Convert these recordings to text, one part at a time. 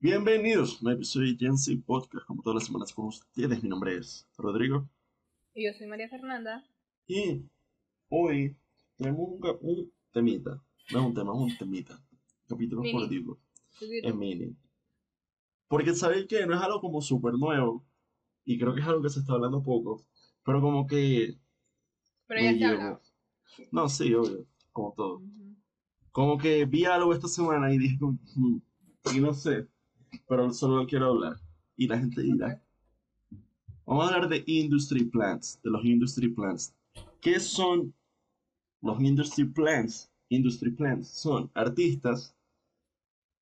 Bienvenidos a un episodio de Gen Podcast, como todas las semanas con ustedes. Mi nombre es Rodrigo. Y yo soy María Fernanda. Y hoy tenemos un, un temita. No es un tema, es un temita. Capítulo. Chiquito. Es mini. Porque sabéis que no es algo como súper nuevo. Y creo que es algo que se está hablando poco. Pero como que. Pero ya se ha llegó. hablado. No, sí, obvio. Como todo. Como que vi algo esta semana y dije, "Hmm", y no sé, pero solo lo quiero hablar. Y la gente dirá, vamos a hablar de industry plants, de los industry plants. ¿Qué son los industry plants? Industry plants son artistas.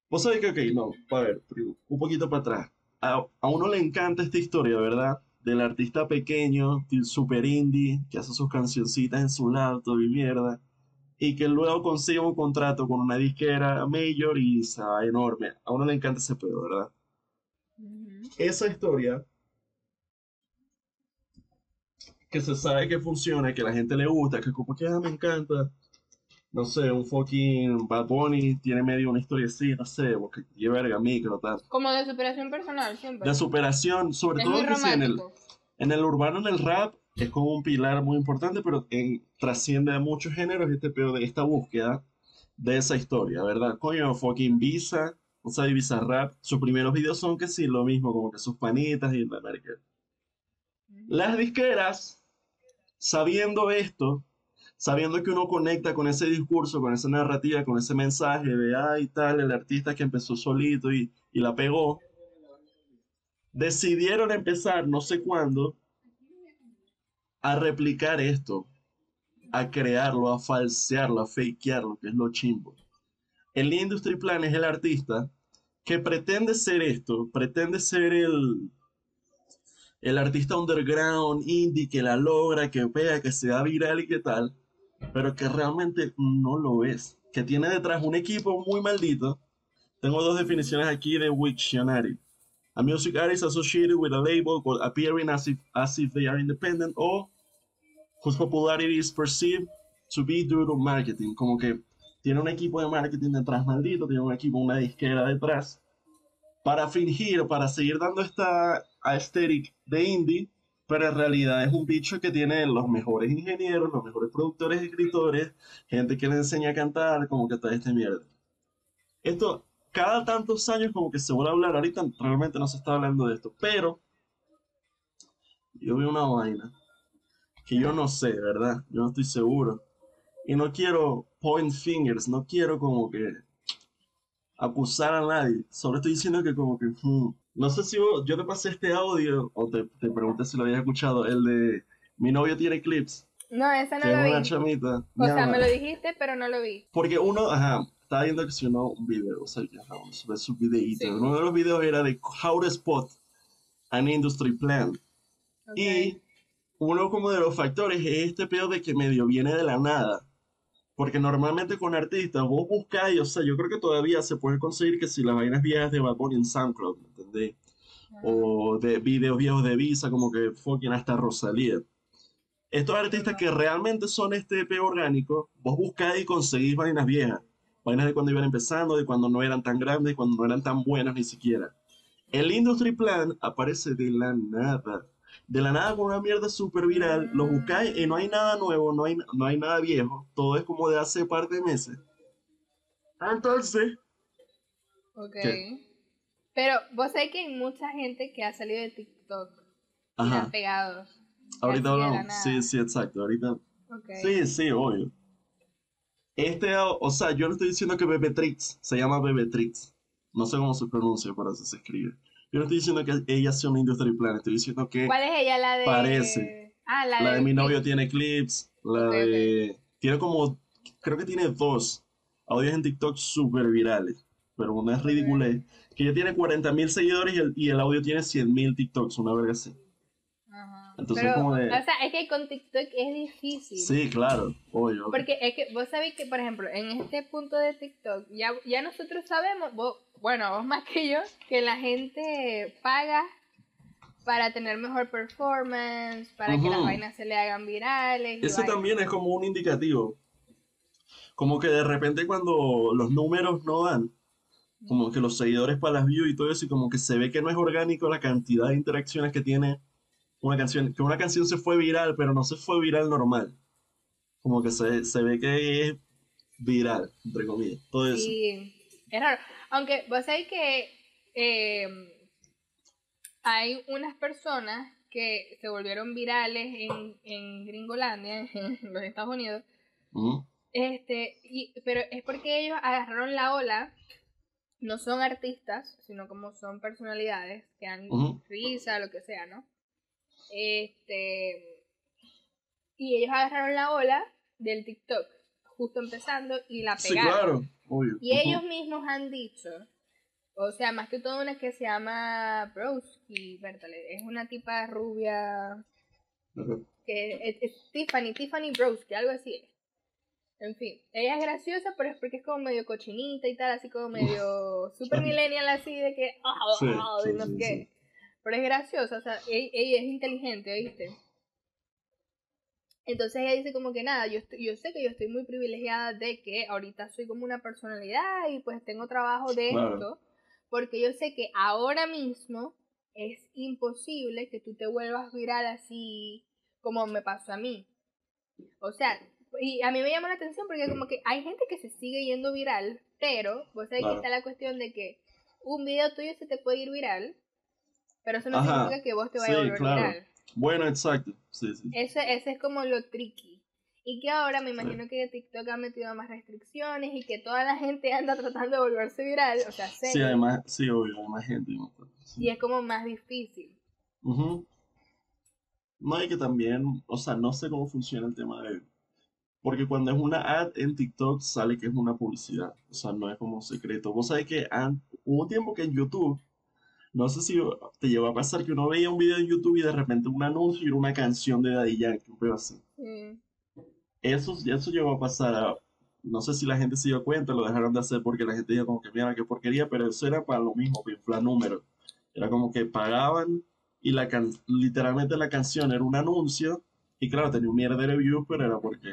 Vos sabés que, ok, no, a ver, un poquito para atrás. A, a uno le encanta esta historia, ¿verdad? Del artista pequeño, super indie, que hace sus cancioncitas en su laptop y mierda y que luego consiga un contrato con una disquera mayor y se va enorme. A uno le encanta ese pedo, ¿verdad? Ujú. Esa historia que se sabe que funciona, que a la gente le gusta, que como que ah, me encanta. No sé, un fucking Bad Bunny tiene medio una historia así, no sé, porque lleva verga micro, tal. Como de superación personal, siempre. De superación, sobre es todo que sí, en el. En el urbano, en el rap, es como un pilar muy importante, pero en, trasciende a muchos géneros este pedo de esta búsqueda de esa historia, ¿verdad? Coño, fucking Visa, o sea, Visa Rap, sus primeros videos son que sí, lo mismo, como que sus panitas y la merca. Las disqueras, sabiendo esto, sabiendo que uno conecta con ese discurso, con esa narrativa, con ese mensaje de, ay, tal, el artista que empezó solito y, y la pegó, decidieron empezar, no sé cuándo, a replicar esto, a crearlo, a falsearlo, a fakearlo, que es lo chimbo. El industry plan es el artista que pretende ser esto, pretende ser el, el artista underground, indie, que la logra, que pega, que se da viral y qué tal, pero que realmente no lo es. Que tiene detrás un equipo muy maldito. Tengo dos definiciones aquí de Wiktionary. A music artist associated with a label but appearing as if, as if they are independent or whose popularity is perceived to be due to marketing. Como que tiene un equipo de marketing detrás maldito, tiene un equipo, una disquera detrás, para fingir, para seguir dando esta aesthetic de indie, pero en realidad es un bicho que tiene los mejores ingenieros, los mejores productores, escritores, gente que le enseña a cantar, como que toda esta mierda. Esto, cada tantos años como que se vuelve a hablar, ahorita realmente no se está hablando de esto, pero yo vi una vaina que yo no sé, ¿verdad? Yo no estoy seguro. Y no quiero point fingers, no quiero como que acusar a nadie. Solo estoy diciendo que como que... hmm, No sé si vos- yo te pasé este audio o te, te pregunté si lo habías escuchado, el de mi novio tiene clips, No, esa que no es lo una vi. chamita. O sea, me lo dijiste, pero no lo vi. Porque uno, ajá, estaba viendo que si no un video, o sea, que ajá, vamos a ver su videíto. Sí. Uno de los videos era de How to Spot an Industry Plan. Y uno como de los factores es este pedo de que medio viene de la nada. Porque normalmente con artistas vos buscáis, o sea, yo creo que todavía se puede conseguir que si las vainas viejas de Bad Bunny en SoundCloud, ¿me entendés? O de videos viejos de Visa, como que fucking hasta Rosalía. Estos artistas que realmente son este EP orgánico, vos buscáis y conseguís vainas viejas. Vainas de cuando iban empezando, de cuando no eran tan grandes, de cuando no eran tan buenas ni siquiera. El Industry Plan aparece de la nada. De la nada con una mierda súper viral. Lo buscáis y no hay nada nuevo, no hay, no hay nada viejo. Todo es como de hace par de meses. Entonces, Ok. ¿Qué? Pero vos sabés que hay mucha gente que ha salido de TikTok y ajá, han pegado. ahorita hablamos. Sí, sí, exacto. Ahorita. Sí, sí, obvio. Este, o sea, yo no estoy diciendo que Bebetrix se llama Bebetrix. No sé cómo se pronuncia, pero así se escribe. Yo no estoy diciendo que ella sea una industry plan, estoy diciendo que ¿Cuál es ella? La de. Parece. Ah, la, la de mi novio tiene clips, la de... Tiene como, creo que tiene dos audios en TikTok súper virales, pero una es ridícula, que ella tiene 40.000 seguidores y el, y el audio tiene 100.000 TikToks, una verga así. Ajá. Entonces, Pero, como de- O sea, es que con TikTok es difícil. Sí, claro, obvio. Porque es que vos sabéis que, por ejemplo, en este punto de TikTok, ya, ya nosotros sabemos, vos, bueno, vos más que yo, que la gente paga para tener mejor performance, para que las vainas se le hagan virales. Ese vainas. también es como un indicativo. Como que de repente cuando los números no dan, como que los seguidores para las views y todo eso, y como que se ve que no es orgánico la cantidad de interacciones que tiene una canción, que una canción se fue viral, pero no se fue viral normal. Como que se, se ve que es viral, entre comillas, todo eso. Sí, es raro. Aunque vos sabés que eh, hay unas personas que se volvieron virales en, en Gringolandia, en los Estados Unidos, Ujú, este, y, pero es porque ellos agarraron la ola, no son artistas, sino como son personalidades que dan risa, lo que sea, ¿no? Este, y ellos agarraron la ola del TikTok, justo empezando, y la Sí, pegaron. claro, obvio. Y ellos mismos han dicho, o sea, más que todo una que se llama Broski, es una tipa rubia que es, es Tiffany, Tiffany Broski, algo así es. En fin, ella es graciosa, pero es porque es como medio cochinita y tal, así como medio super millennial, así de que, Sí, ah, sí, no sí, qué. Pero es graciosa, o sea, ella, ella es inteligente, ¿viste? Entonces ella dice como que nada, yo, estoy- yo sé que yo estoy muy privilegiada de que ahorita soy como una personalidad y pues tengo trabajo de Claro. esto, porque yo sé que ahora mismo es imposible que tú te vuelvas viral así como me pasó a mí. O sea, y a mí me llama la atención porque como que hay gente que se sigue yendo viral, pero vos sabés Claro. que está la cuestión de que un video tuyo se te puede ir viral, pero eso no Ajá. significa que vos te vayas Sí, a volver claro. viral. Bueno, exacto. Sí, sí. Ese, ese es como lo tricky. Y que ahora me imagino que TikTok ha metido más restricciones y que toda la gente anda tratando de volverse viral, o sea, Sí, serio, además, sí, obvio, hay más gente. Sí. y es como más difícil. Ujú. No, y que también, o sea, no sé cómo funciona el tema de... Porque cuando es una ad en TikTok sale que es una publicidad, o sea, no es como secreto. Vos sabés que hubo un tiempo que en YouTube, no sé si te llevó a pasar que uno veía un video en YouTube y de repente un anuncio y era una canción de Daddy Yankee, un pedo así. Sí. Eso, eso llegó a pasar no sé si la gente se dio cuenta, lo dejaron de hacer porque la gente dijo como que mira qué porquería, pero eso era para lo mismo, para números. Era como que pagaban y la can- literalmente la canción era un anuncio y claro, tenía un mierda de views, pero era porque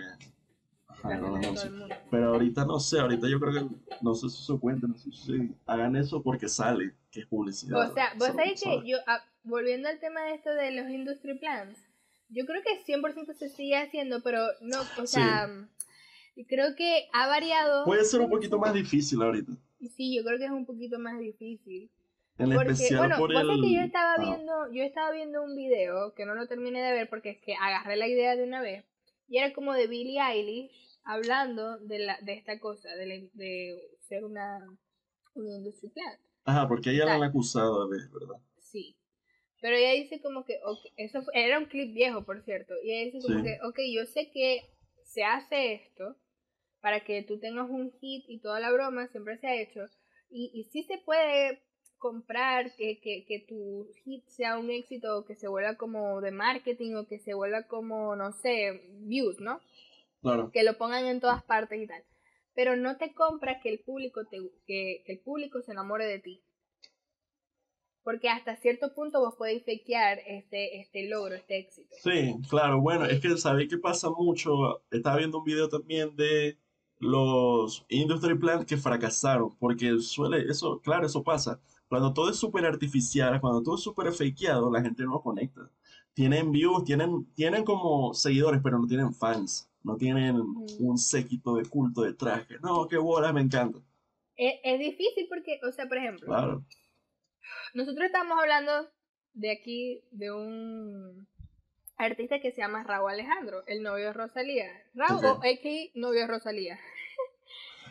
Pero ahorita no sé, ahorita yo creo que no sé si se cuenta, no sé si hagan eso porque sale, que es publicidad. O sea, vos Eso, sabés que yo, ah, volviendo al tema de esto de los industry plans, yo creo que 100% se sigue haciendo, pero no, o Sí. sea, creo que ha variado. Puede ser un poquito más difícil ahorita, Sí, yo creo que es un poquito más difícil. en Porque, especial bueno, por el... que yo estaba ah, viendo, yo estaba viendo un video que no lo terminé de ver porque es que agarré la idea de una vez. Y era como de Billie Eilish hablando de la, de esta cosa, de, la- de ser una, una industry plant. Ajá, porque ella la han Tal. acusado de, ¿verdad? Sí. Pero ella dice como que, eso fue- era un clip viejo, por cierto. Y ella dice como Sí. que, ok, yo sé que se hace esto para que tú tengas un hit y toda la broma, siempre se ha hecho. Y, y sí se puede comprar que, que, que tu hit sea un éxito o que se vuelva como de marketing o que se vuelva como, no sé, views, ¿no? Claro. que lo pongan en todas partes y tal. Pero no te compras que el público te, que, que el público se enamore de ti. Porque hasta cierto punto vos podéis fakear este, este logro, este éxito. Sí, claro, bueno, es que sabéis que pasa mucho. Estaba viendo un video también de los industry plants que fracasaron, porque suele, eso, claro, eso pasa. Cuando todo es súper artificial, cuando todo es súper fakeado, la gente no conecta. Tienen views, tienen, tienen como seguidores, pero no tienen fans. No tienen un séquito de culto detrás. Que no, qué bola, me encanta. Es, es difícil porque, o sea, por ejemplo, Claro. nosotros estamos hablando de aquí de un artista que se llama Raúl Alejandro, el novio de Rosalía. Raúl, Ok. o AK, novio de Rosalía.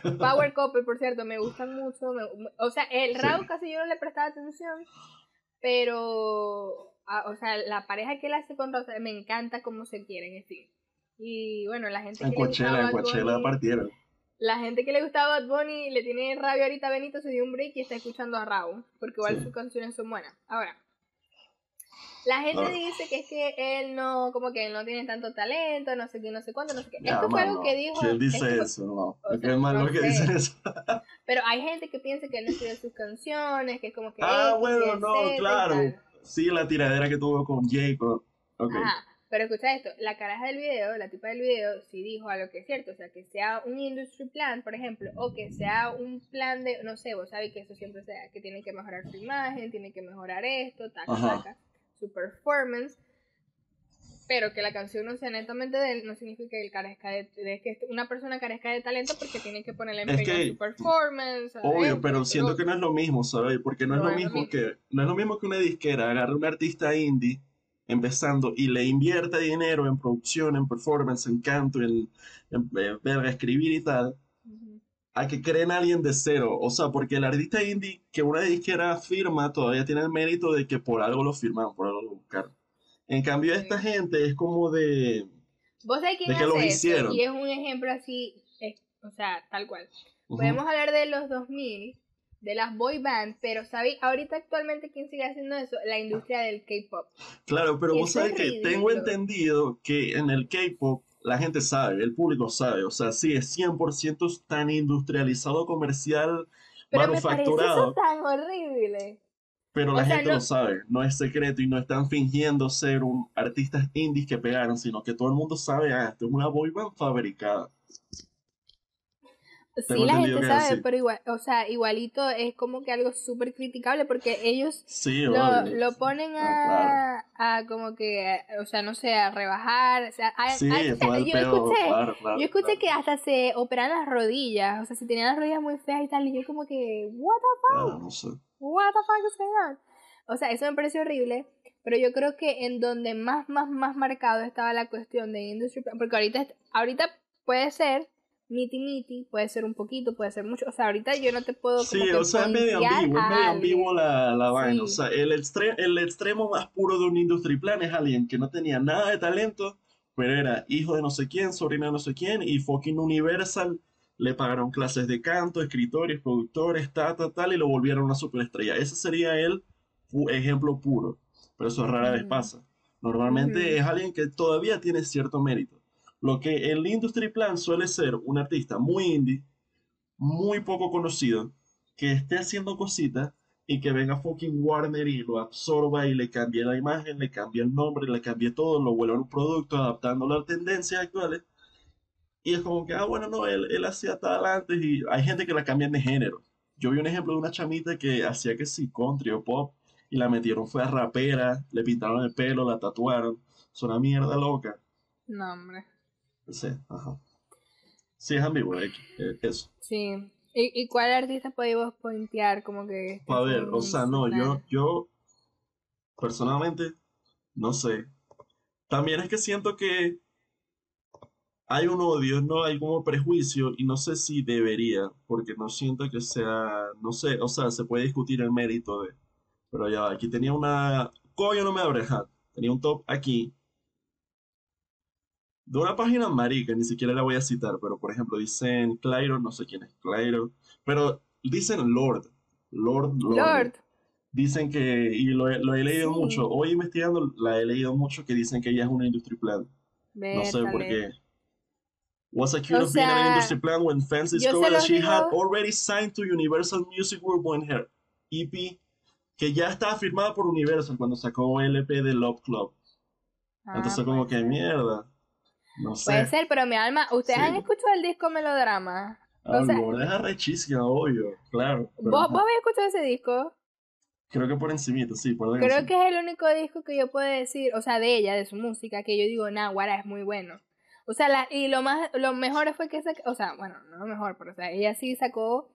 Power Couple, por cierto, me gustan mucho. me- o sea, el Sí. Raúl casi yo no le prestaba atención, pero, ah, o sea, la pareja que él hace con Rosalía, me encanta cómo se quieren, en fin. Y bueno, la gente En que le gustaba Coachella, en Bad Coachella Bunny- partieron. la gente que le gustaba Bad Bunny le tiene rabia ahorita a Benito, se dio un break y está escuchando a Raúl, porque igual Sí. sus canciones son buenas. Ahora, la gente Claro. dice que es que él no, como que él no tiene tanto talento, no sé qué, no sé cuánto, no sé qué. Ya, Esto fue algo mano, que dijo. ¿Quién dice esto fue- eso? No, o sea, es malo no que sé. dicen eso. Pero hay gente que piensa que él no escribe sus canciones, que es como que. Ah, bueno, no, claro. Sí, la tiradera que tuvo con Jay. con- Ok. Ajá. Pero escucha esto, la caraja del video, la tipa del video, sí dijo algo que es cierto, o sea, que sea un industry plan, por ejemplo, o que sea un plan de, no sé, vos sabés que eso siempre sea, que tiene que mejorar su imagen, tiene que mejorar esto, taca, taca, su performance, pero que la canción no sea netamente de él, no significa que él carezca de, de que una persona carezca de talento porque tiene que ponerle Es empeño que- en su performance. Obvio, pero siento que no es lo mismo, ¿sabes? Porque no es lo es mismo mismo. que no es lo mismo que una disquera agarre un artista indie empezando y le invierta dinero en producción, en performance, en canto, en, en, verga, escribir y tal, Ujú. a que creen a alguien de cero. O sea, porque el artista indie que una disquera firma todavía tiene el mérito de que por algo lo firmaron, por algo lo buscaron. En cambio, esta gente es como de... Vos sabés quién de que hace eso? hicieron. Y es un ejemplo así, es- o sea, tal cual. ujú, Podemos hablar de los 2000, de las boy bands, pero ¿sabéis? Ahorita actualmente, ¿quién sigue haciendo eso? La industria del K-pop. Claro, pero vos sabés que tengo entendido que en el K-pop la gente sabe, el público sabe, o sea, sí, es 100% tan industrializado, comercial, Pero me parece manufacturado, eso tan horrible. pero o la sea, gente no- lo sabe, no es secreto y no están fingiendo ser un artistas indies que pegaron, sino que todo el mundo sabe, ah, esto es una boy band fabricada. Sí, la gente sabe, pero igual, o sea, igualito es como que algo súper criticable porque ellos Sí, lo, obvio. lo ponen Ah, a, a como que, o sea, no sé, a rebajar, o sea, a- Sí, a- yo escuché, claro, claro, yo escuché claro, que hasta se operan las rodillas, o sea, si tenían las rodillas muy feas y tal, y yo como que, what the claro, no sé. what the fuck is going on? O sea, eso me pareció horrible, pero yo creo que en donde más, más, más marcado estaba la cuestión de industry, porque ahorita, ahorita puede ser miti miti, puede ser un poquito, puede ser mucho, o sea, ahorita yo no te puedo como Sí, que o sea, es medio ambiguo, es a medio ambiguo la, la vaina. O sea, el, extre- el extremo más puro de un industry plan es alguien que no tenía nada de talento, pero era hijo de no sé quién, sobrino de no sé quién, y fucking Universal le pagaron clases de canto, escritores, productores, ta, ta, tal, y lo volvieron una superestrella. Ese sería el pu- ejemplo puro, pero eso rara vez pasa. Normalmente es alguien que todavía tiene cierto mérito. Lo que el industry plan suele ser un artista muy indie, muy poco conocido, que esté haciendo cositas y que venga fucking Warner y lo absorba y le cambie la imagen, le cambie el nombre, le cambie todo, lo vuelva un producto adaptándolo a tendencias actuales. Y es como que, ah, bueno, no, él, él hacía tal antes y hay gente que la cambian de género. Yo vi un ejemplo de una chamita que hacía que sí, country o pop, y la metieron, fue a rapera, le pintaron el pelo, la tatuaron. Es una mierda loca. No, hombre. Sí, ajá. Sí, es ambiguo, eh, eso. Sí. ¿Y, y cuál artista podemos pointear como que... A ver, o sea, no, yo, yo personalmente no sé. También es que siento que hay un odio, no hay como prejuicio y no sé si debería, porque no siento que sea, no sé, o sea, se puede discutir el mérito de, pero ya, aquí tenía una, coño no me abre, tenía un top aquí de una página marica, ni siquiera la voy a citar, pero por ejemplo dicen Clairo, no sé quién es Clairo, pero dicen Lord, Lord, Lord. Lord. Dicen que, y lo, he- lo he leído Sí. mucho, hoy investigando la he leído mucho que dicen que ella es una industry plan. No sé por qué. Was accused O of being an sea, industry plan when fans discovered that she had already signed to Universal Music Group when her EP, que ya estaba firmada por Universal cuando sacó el EP de Love Club. Ah, Entonces como que mierda. No Puede ser, pero mi alma, ¿ustedes Sí. han escuchado el disco Melodrama? Ah, o sea- es arrechísima, obvio, claro. ¿Vos. ¿Vos habéis escuchado ese disco? Creo que por encimita, sí, por Creo encima. que es el único disco que yo puedo decir, o sea, de ella, de su música, que yo digo, nah, guara, es muy bueno. O sea, la, y lo más, lo mejor fue que sacó, o sea, bueno, no lo mejor, pero o sea, ella sí sacó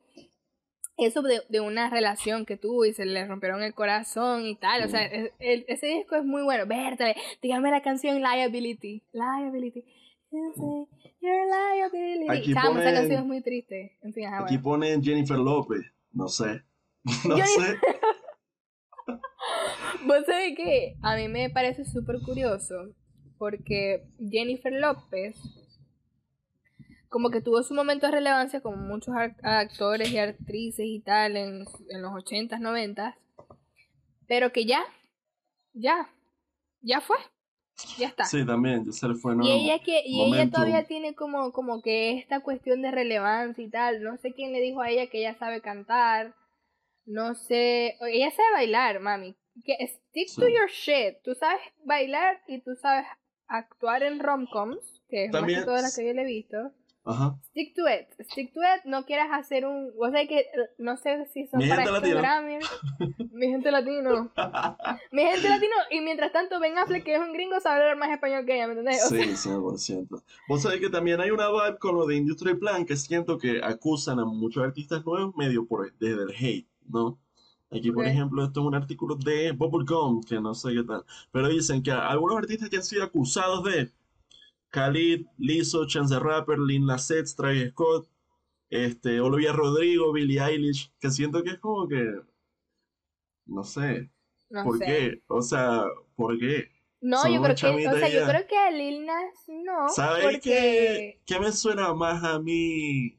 eso de, de una relación que tuvo y se le rompieron el corazón y tal. O sea, es- el- ese disco es muy bueno. Vértale, dígame la canción Liability. Liability. Liability. Aquí Chamo, esa ponen- canción es muy triste. En fin, ajá, Aquí bueno. ponen Jennifer López, no sé. No sé. Vos sabés que a mí me parece súper curioso porque Jennifer López como que tuvo su momento de relevancia como muchos actores y actrices y tal en, en los 80s, 90s, pero que ya, ya, ya fue, ya está. Sí, también, ya se le fue. Y ella que y ella todavía tiene como como que esta cuestión de relevancia y tal. No sé quién le dijo a ella que ella sabe cantar. No sé, ella sabe bailar, mami. Que stick to your shit. Tú sabes bailar y tú sabes actuar en romcoms, que es También- más que todas las que yo le he visto. Ajá. Stick to it. Stick to it. No quieras hacer un. Sea que. No sé si son Mi para gente. Grammys. Mi gente latino. Mi gente latino. Y mientras tanto, Ben Affleck, que es un gringo, sabe hablar más español que ella, ¿me entendés? O sea, Sí, 100%. Vos sabés que también hay una vibe con lo de Industry Plan que siento que acusan a muchos artistas nuevos medio por desde el hate, ¿no? Aquí, por ejemplo, esto es un artículo de Bubblegum, que no sé qué tal, pero dicen que algunos artistas que han sido acusados de Khalid, Lizzo, Chance the Rapper, Nas X, Travis Scott, este, Olivia Rodrigo, Billie Eilish, que siento que es como que, no sé, no ¿por sé. qué? O sea, ¿por qué? No, Son yo creo que. O sea, yo creo que a Lil Nas no. ¿Sabes porque. qué, qué me suena más a mí?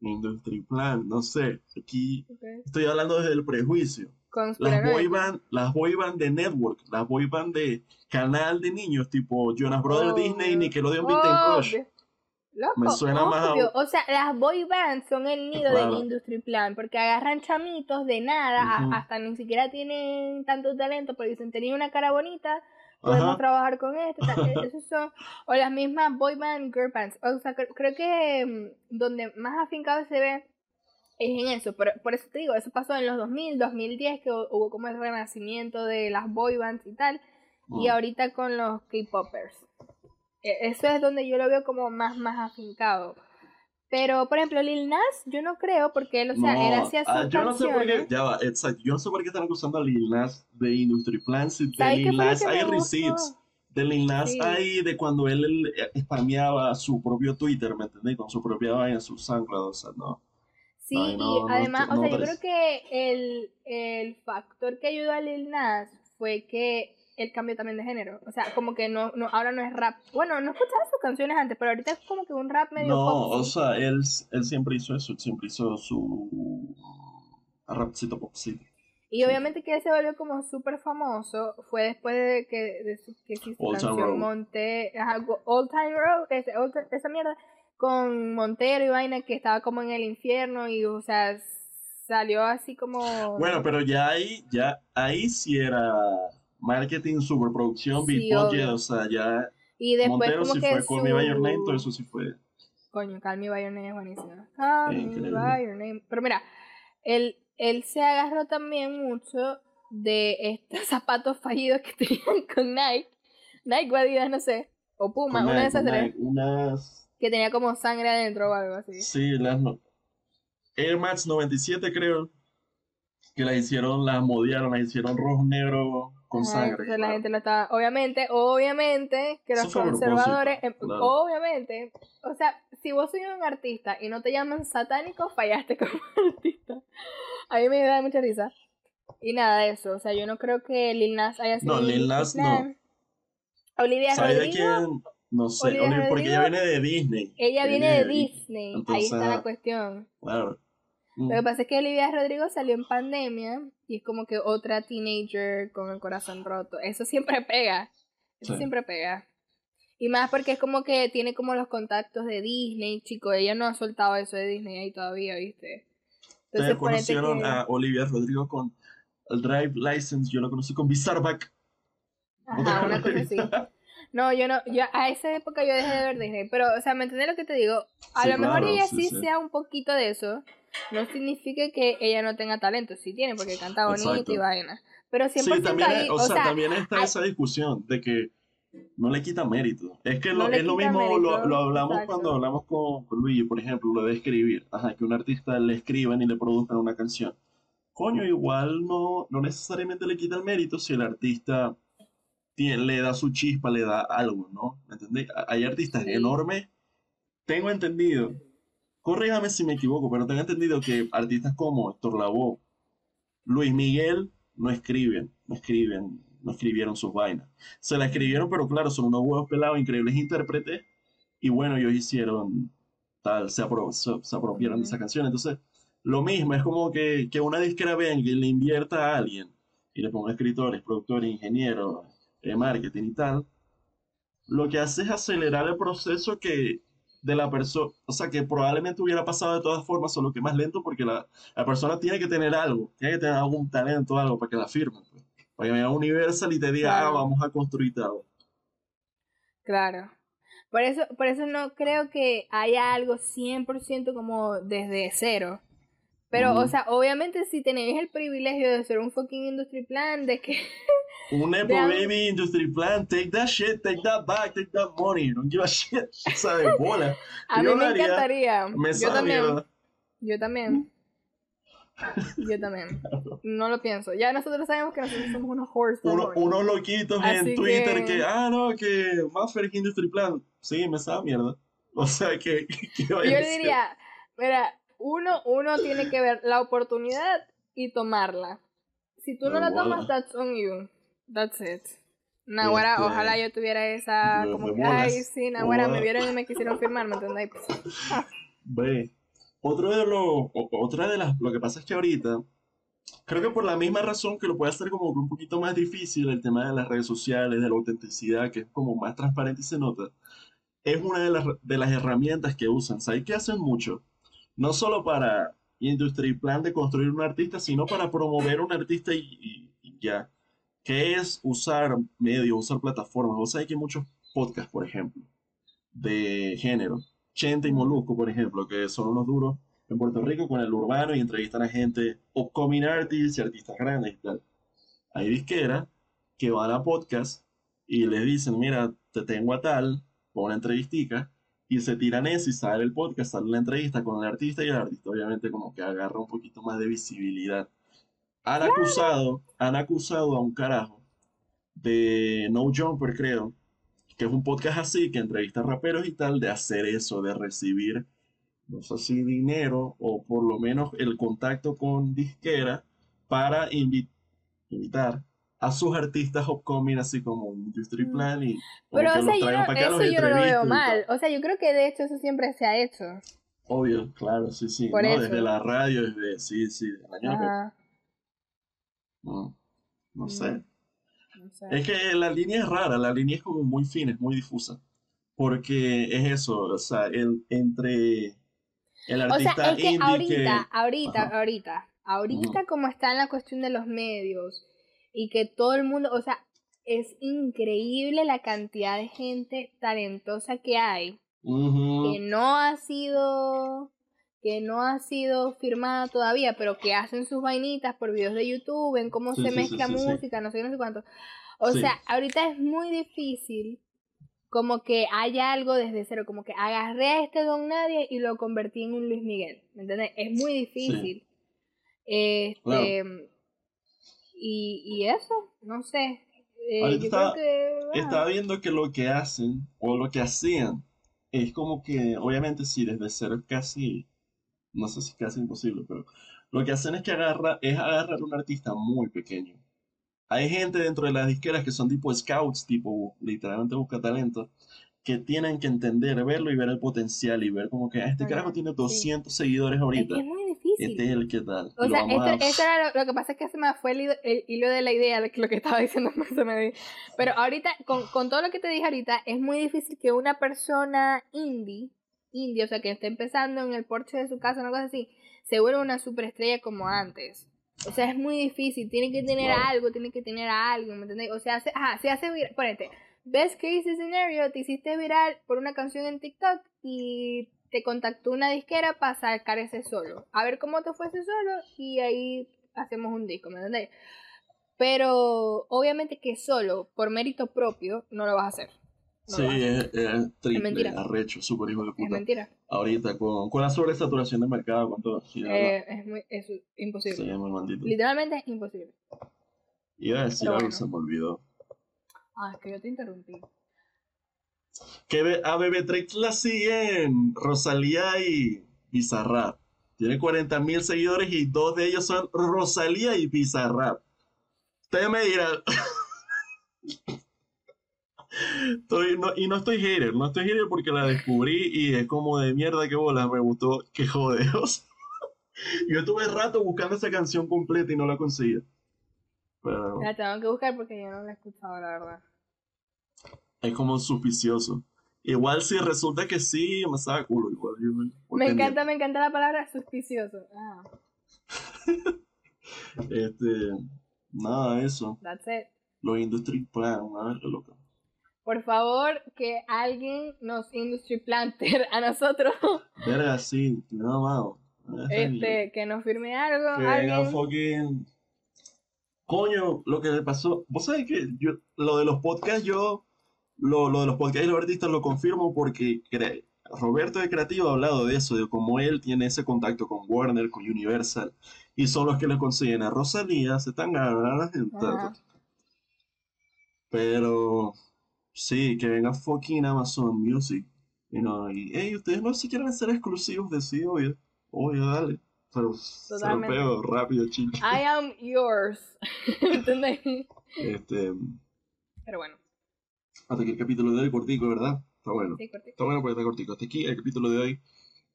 Industry Plan, no sé. Aquí estoy hablando desde el prejuicio. Las boy band, las boy band de network, las boy band de canal de niños tipo Jonas Brothers. Disney, Nickelodeon Vintage Crush. Obvio. Loco, Me suena más a-. O sea, las boy bands son el nido Claro. del industry plan, porque agarran chamitos de nada, hasta ni siquiera tienen tanto talento, pero dicen, tenía una cara bonita, podemos Ajá. trabajar con esto, e- esos son, o las mismas boy band, girl bands. O sea, cre- creo que mm, donde más afincado se ve es en eso, pero por eso te digo, eso pasó en los 2000, 2010, que hu- hubo como el renacimiento de las boy bands y tal, y Mm. ahorita con los K-popers. E- Eso es donde yo lo veo como más, más afincado. Pero, por ejemplo, Lil Nas, yo no creo, porque él, o sea, él No, hacía sus ah, yo no sé por qué, ya va, exacto, yo no sé por qué están acusando a Lil Nas de Industry Plan, si de ¿Sabes qué Lil Nas hay receipts, de Lil Nas Sí. hay de cuando él, él, eh, spameaba su propio Twitter, ¿me entendés? Con su propia vaina, su SoundCloud, o sea, no. Sí, no, y no además, o sea, yo creo que el, el factor que ayudó a Lil Nas fue que él cambió también de género. O sea, como que no, no ahora no es rap. Bueno, no escuchaba sus canciones antes, pero ahorita es como que un rap medio No, pop. o sea, él, él siempre hizo eso, siempre hizo su rapcito popcito. Y obviamente que él se volvió como súper famoso fue después de que, de su, que su Old canción. Monte, ajá, Old Time Road, Ti- esa mierda, con Montero y vaina que estaba como en el infierno y, o sea, salió así como... Bueno, pero ya ahí, ya ahí sí era marketing, superproducción, Sí, budget, o sea, ya y después Montero como sí que fue Call Me By Your Name, su- todo eso sí fue. Coño, Call Me By Your Name es buenísimo. Call Me Increíble. By Your Name. Pero mira, él, él se agarró también mucho de estos zapatos fallidos que tenían con Nike. Nike o Adidas, no sé. O Puma, Con una de esas tres. Nike, Unas, Que tenía como sangre adentro o algo así. sí, las no- Air Max 97 creo, que las hicieron, las modiaron, las hicieron rojo, negro, con Ajá, sangre. entonces la gente lo estaba. Obviamente, obviamente, que los conservadores. em, claro. Obviamente. O sea, si vos sois un artista y no te llaman satánico, fallaste como artista. A mí me da mucha risa. Y nada de eso. O sea, yo no creo que Lil Nas haya sido. No, Lil Nas no. Olivia ¿Sabes de Rodrigo. quién? No sé, Olivia Olivia, porque ella viene de Disney. Ella viene de Disney. Ahí Entonces, está la cuestión. Claro. Mm. Lo que pasa es que Olivia Rodrigo salió en pandemia y es como que otra teenager con el corazón roto. Eso siempre pega. Eso Sí. siempre pega. Y más porque es como que tiene como los contactos de Disney, chico. Ella no ha soltado eso de Disney ahí todavía, ¿viste? Ustedes ponete conocieron que- a Olivia Rodrigo con el Drive License, yo lo conocí con Bizarback. Ajá, una cosa así. No, yo no, yo a esa época yo dejé de ver Disney, pero, o sea, ¿me entiendes lo que te digo? A Sí, lo mejor claro, ella sí, sí, sea un poquito de eso, no significa que ella no tenga talento, sí tiene, porque canta bonito Exacto. y vaina. Pero 100% Sí, también, ahí, o, sea, también está hay- esa discusión de que no le quita mérito. Es que No lo, es lo mismo, lo, mérito, lo hablamos exacto. cuando hablamos con, con Luigi, por ejemplo, lo de escribir. Ajá, que un artista le escriban y le produzcan una canción. Coño, igual no, no necesariamente le quita el mérito si el artista tiene, le da su chispa, le da algo, ¿no? ¿Me entendés? Hay artistas Sí. enormes. Tengo entendido, corrígame si me equivoco, pero tengo entendido que artistas como Héctor Lavoe, Luis Miguel no escriben, no escriben, no escribieron sus vainas. Se la escribieron, pero claro, son unos huevos pelados, increíbles intérpretes, y bueno, ellos hicieron tal, se, apro- se, se apropiaron de esa canción. Entonces, lo mismo, es como que, que una disquera venga y le invierta a alguien, y le ponga escritores, productores, ingenieros, eh, marketing y tal, lo que hace es acelerar el proceso que de la persona, o sea, que probablemente hubiera pasado de todas formas, solo que más lento porque la, la persona tiene que tener algo, tiene que tener algún talento, algo para que la firmen. pues. Para que venga Universal y te diga, Claro. ah, vamos a construir tal. Claro. Por eso, por eso no creo que haya algo 100% como desde cero. Pero, o sea, obviamente si tenéis el privilegio de ser un fucking industry plan, de que... un Nepo Baby Industry Plan, take that shit, take that back, take that money, don't give a shit, ¿sabes? Bola. A mí me encantaría. Yo también. Yo también. Yo también. No lo pienso. Ya nosotros sabemos que nosotros somos unos horse. Uno, unos loquitos en Twitter que... ah, no, que Maffer Industry Plan. Sí, me sabe mierda. O sea, que. Yo diría, mira, uno, uno tiene que ver la oportunidad y tomarla. Si tú no, la tomas, that's on you. That's it. Nahuara, este, ojalá yo tuviera esa. Como que, ay, sí, Nahuara, me vieron y me quisieron firmar, ¿me entendéis? Ve. Otro de lo, otra de las, lo que pasa es que ahorita, creo que por la misma razón que lo puede hacer como un poquito más difícil el tema de las redes sociales, de la autenticidad, que es como más transparente y se nota, es una de las, de las herramientas que usan. ¿Sabes qué hacen mucho? No solo para industry plan de construir un artista, sino para promover un artista y, ya. ¿Qué es usar medios, usar plataformas? O sea, hay que muchos podcasts, por ejemplo, de género, Chente y Molusco, por ejemplo, que son unos duros en Puerto Rico con el urbano y entrevistan a gente, upcoming artists y artistas grandes y tal. Hay disqueras que van a podcast y les dicen, mira, te tengo a tal, pon una entrevistica, y se tiran eso y sale el podcast, sale la entrevista con el artista y el artista obviamente como que agarra un poquito más de visibilidad. Han acusado, han acusado a un carajo de No Jumper, creo, que es un podcast así, que entrevista a raperos y tal, de hacer eso, de recibir, no sé si dinero o por lo menos el contacto con disquera para invitar a sus artistas upcoming así como Industry mm. Plan y pero o sea, yo no, eso yo no lo veo mal. o sea yo creo que de hecho eso siempre se ha hecho. Obvio claro sí sí no, desde la radio desde sí sí el año no no sé mm. Es que la línea es rara, la línea es como muy fina, es muy difusa. Porque es eso, o sea, el, entre el artista o sea, es que ahorita, ahorita, ahorita, ahorita como está en la cuestión de los medios y que todo el mundo, o sea, es increíble la cantidad de gente talentosa que hay que no ha sido que no ha sido firmada todavía, pero que hacen sus vainitas por videos de YouTube, ven cómo se mezcla música, no sé, no sé cuánto. O sea, ahorita es muy difícil como que haya algo desde cero, como que agarré a este Don Nadie y lo convertí en un Luis Miguel, ¿me entiendes? Es muy difícil. Este, y, y eso, no sé. Eh, estaba, estaba viendo que lo que hacen, o lo que hacían, es como que, obviamente sí, desde cero casi no sé si es casi imposible, pero lo que hacen es que agarra, es agarrar un artista muy pequeño. Hay gente dentro de las disqueras que son tipo scouts, tipo literalmente busca talento, que tienen que entender, verlo y ver el potencial y ver como que ah, este carajo tiene 200 seguidores ahorita. Es, muy difícil. Este es el que tal. O sea, esto, era lo, que pasa es que se me fue el, hilo de la idea de lo que estaba diciendo Pero ahorita, con, con todo lo que te dije ahorita, es muy difícil que una persona indie indie, o sea, que esté empezando en el porche de su casa, una cosa así, se vuelve una superestrella como antes. O sea, es muy difícil, tiene que tener algo, tiene que tener algo, ¿me entendés? O sea, se, ajá, se hace viral, ponete, best case scenario, te hiciste viral por una canción en TikTok y te contactó una disquera para sacar ese solo. A ver cómo te fue ese solo y ahí hacemos un disco, ¿me entendés? Pero obviamente que solo, por mérito propio, no lo vas a hacer sí, es, triple, arrecho, súper hijo de puta. Es mentira. Ahorita, con, con la sobresaturación de mercado, con todo. Eh, es, muy, es imposible. Sí, es muy maldito. Literalmente es imposible. Iba a decir algo, se me olvidó. Ah, es que yo te interrumpí. Que a la siguen Rosalía y Bizarrap. Tiene 40.000 seguidores y dos de ellos son Rosalía y Bizarrap. Ustedes me dirán. y no estoy hater, no estoy hater porque la descubrí y es como de mierda que bola, me gustó, que jodeos. yo estuve rato buscando esa canción completa y no la conseguía. Pero... La tengo que buscar porque yo no la he escuchado, la verdad. Es como suspicioso. Igual si resulta que sí, me saca culo. Igual, me encanta, me encanta la palabra suspicioso. Ah. este, nada, eso. That's it. Los Industry Plan, una vez loca. Por favor, que alguien nos industry planter a nosotros. Verga, sí, no, mano. Este, que nos firme algo. Que alguien. venga fucking. Coño, lo que le pasó. Vos sabés que yo, lo de los podcasts, yo. Lo, lo de los podcasts y los artistas lo confirmo porque cre- Roberto de Creativo ha hablado de eso, de cómo él tiene ese contacto con Warner, con Universal, y son los que le consiguen a Rosalía, se están ganando en Ajá. tanto. Pero. Sí, que venga fucking Amazon Music. You know, y, hey, ustedes no se quieren hacer exclusivos de sí, obvio. Obvio, dale. Pero se lo Totalmente. pego rápido, chill. I am yours. ¿Entendés? Este, Pero bueno, hasta aquí el capítulo de hoy, cortico, ¿verdad? Está bueno. sí. Está bueno porque está cortico. Hasta aquí el capítulo de hoy.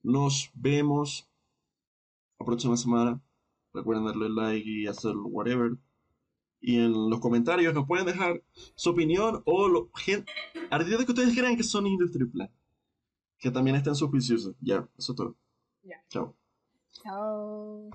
Nos vemos la próxima semana. Recuerden darle like y hacer whatever. Y en los comentarios nos pueden dejar su opinión o lo, gen- artistas que ustedes crean que son industry plan. Que también están suspiciosos. Ya, eso es todo. Chao. Chao.